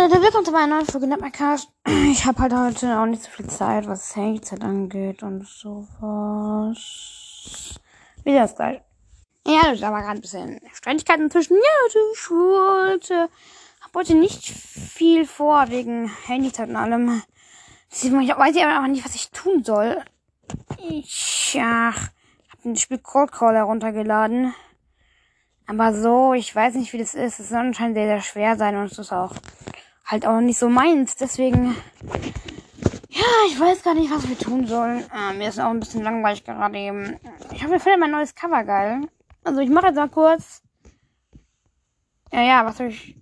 Meine willkommen zu meiner neuen Folge Netmarcast. Ich habe halt heute auch nicht so viel Zeit, was Handyzeit angeht und sowas. Wie das gleich. Ja, da war gerade ein bisschen Streitigkeiten inzwischen. Ja, ich wollte, hab heute nicht viel vor wegen Handyzeit und allem. Ich weiß ich aber nicht, was ich tun soll. Ich, ja, hab ein Spiel Cold Call heruntergeladen. Aber so, ich weiß nicht, wie das ist. Es soll anscheinend sehr, sehr schwer sein und es ist auch halt auch nicht so meins. Deswegen, ja, ich weiß gar nicht, was wir tun sollen. Äh, mir ist auch ein bisschen langweilig gerade eben. Ich hoffe, ihr findet mein neues Cover geil. Also ich mache jetzt mal kurz. Ja, ja, was soll ich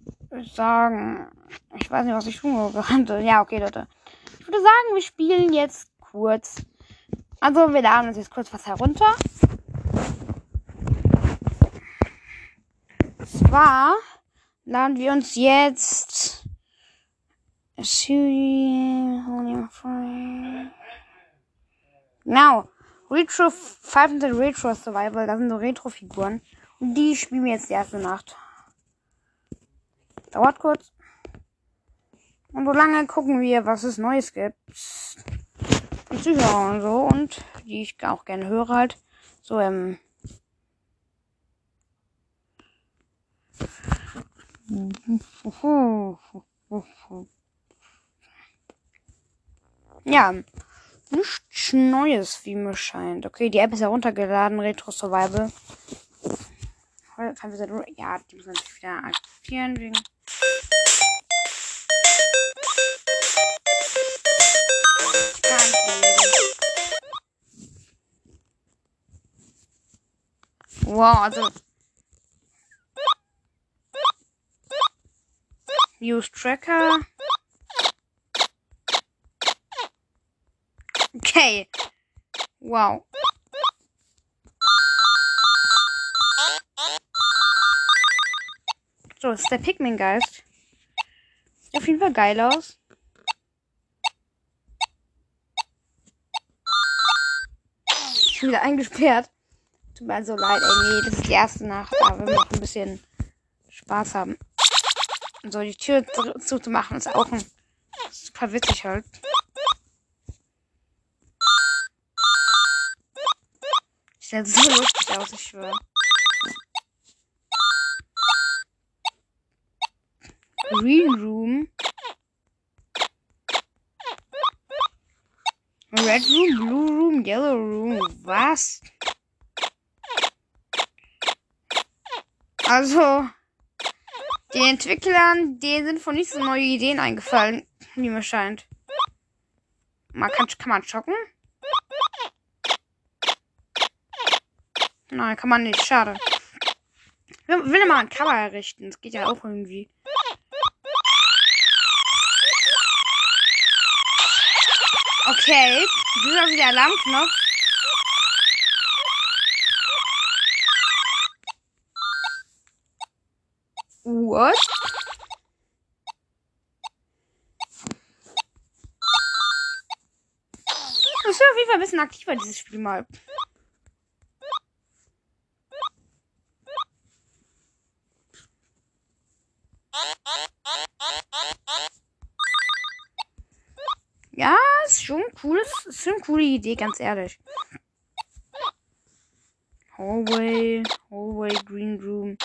sagen? Ich weiß nicht, was ich tun könnte. Ja, okay, Leute. Ich würde sagen, wir spielen jetzt kurz. Also wir laden uns jetzt kurz was herunter. zwar laden wir uns jetzt Genau. Retro 500 Retro Survival, das sind so Retro-Figuren. Und die spielen wir jetzt die erste Nacht. Dauert kurz. Und so lange gucken wir, was es Neues gibt. Und Zuhörer und so. Und die ich auch gerne höre halt. So, ähm, Ja, nichts Neues, wie mir scheint. Okay, die App ist heruntergeladen, Retro Survival. Ja, die müssen natürlich wieder aktivieren wegen. Wow, also Use Tracker. Okay. Wow. So, das ist der Pikmin-Geist. Sieht auf jeden Fall geil aus. Schon wieder eingesperrt. Tut mir so leid, ey. Nee, das ist die erste Nacht. Will wir noch ein bisschen Spaß haben. So die Tür zuzumachen ist auch ein super witzig halt. Sieht so lustig aus, ich schwöre. Green Room. Red Room, Blue Room, Yellow Room. Was? Also, den Entwicklern, denen sind von nicht so neue Ideen eingefallen, wie mir scheint. Man kann, kann man schocken? Nein, kann man nicht. Schade. Ich will mal ein Cover errichten. Das geht ja auch irgendwie. Okay. Das ist also der Alarmknopf. What? Das ist auf jeden Fall ein bisschen aktiver, dieses Spiel mal. Ja, ist schon cool. Ist schon eine coole Idee, ganz ehrlich. Hallway, Hallway, Green Room.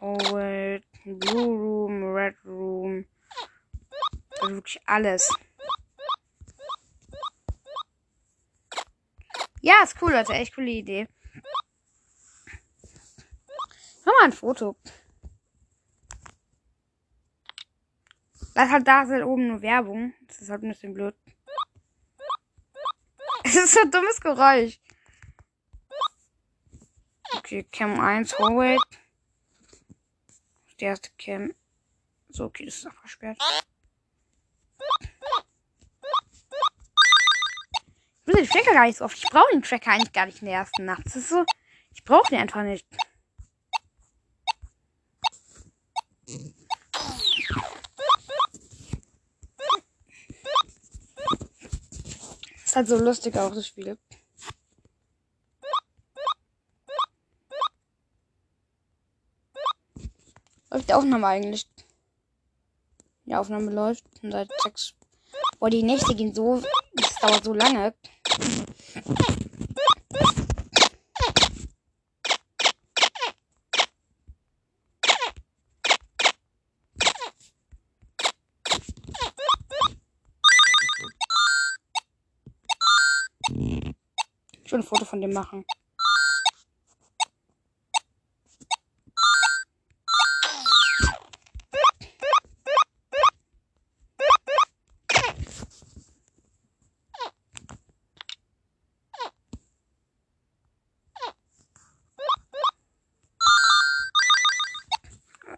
Hallway, Blue Room, Red Room. Also wirklich alles. Ja, ist cool, Leute. Echt coole Idee. Mach mal ein Foto. Das halt da ist oben nur Werbung. Das ist halt ein bisschen blöd. Es ist so ein dummes Geräusch. Okay, Cam 1, Hallway die erste Cam. So, okay, das ist auch versperrt. Ich will den Tracker gar nicht so oft. Ich brauche den Tracker eigentlich gar nicht in der ersten Nacht. Das ist so. Ich brauche den einfach nicht. Ist halt so lustig auch, das Spiel. Läuft die Aufnahme eigentlich? Die Aufnahme läuft seit sechs. Boah, die Nächte gehen so. Das dauert so lange. Ich will ein Foto von dem machen.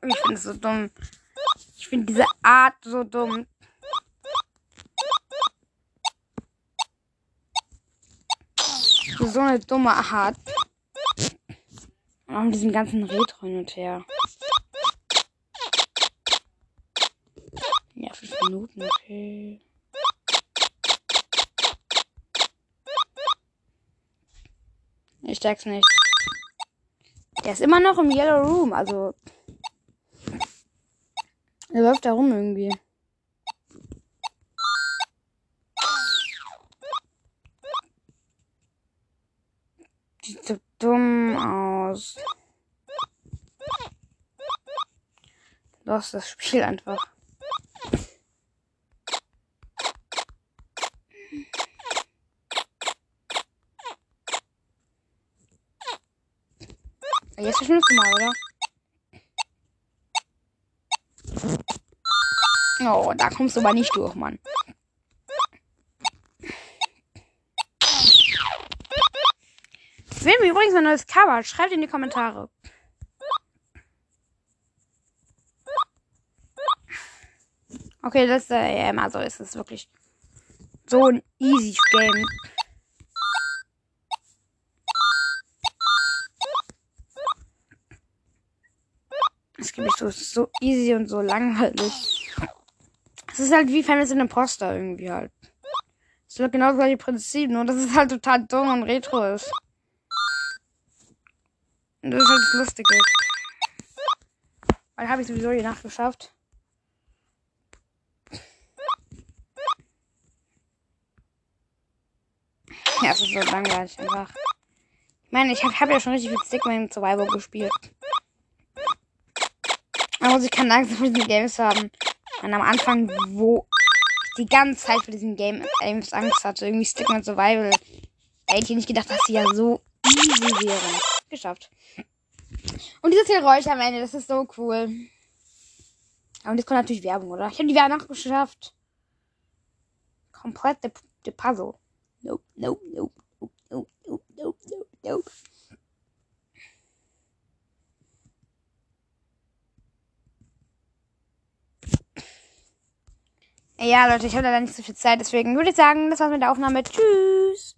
Ich finde es so dumm. Ich finde diese Art so dumm. So eine dumme Art. Und diesem ganzen Retro hin und her. Ja, fünf Minuten, okay. Ich steig's nicht. Der ist immer noch im Yellow Room, also. Er läuft da rum irgendwie. Sieht so dumm aus. Los, das Spiel einfach. Jetzt verschwindest du mal, oder? Oh, da kommst du aber nicht durch, Mann. Wem übrigens ein neues Cover? Schreibt in die Kommentare. Okay, das ist äh, immer so. Ist es wirklich so ein easy Game. Es gibt so, so easy und so langweilig. Es ist halt wie Fantasy Imposter irgendwie halt. Es ist genau das gleiche Prinzip, nur dass es halt total dumm und retro ist. Und das ist halt das Lustige. Weil habe ich sowieso die Nacht geschafft. Ja, es ist so langweilig einfach. Ich meine, ich habe hab ja schon richtig viel Stickman Survival gespielt. Aber muss ich keine Angst vor diesen Games haben. Und am Anfang, wo ich die ganze Zeit vor diesen Game Games Angst hatte, irgendwie Stickman Survival, hätte ich nicht gedacht, dass sie ja so easy wären. Geschafft. Und dieses Geräusch am Ende, das ist so cool. Und jetzt kommt natürlich Werbung, oder? Ich habe die Werbung geschafft. Komplett der Puzzle. Nope, nope, nope, nope, nope, nope, nope, nope, nope. Ja, Leute, ich habe leider nicht so viel Zeit, deswegen würde ich sagen, das war's mit der Aufnahme. Tschüss.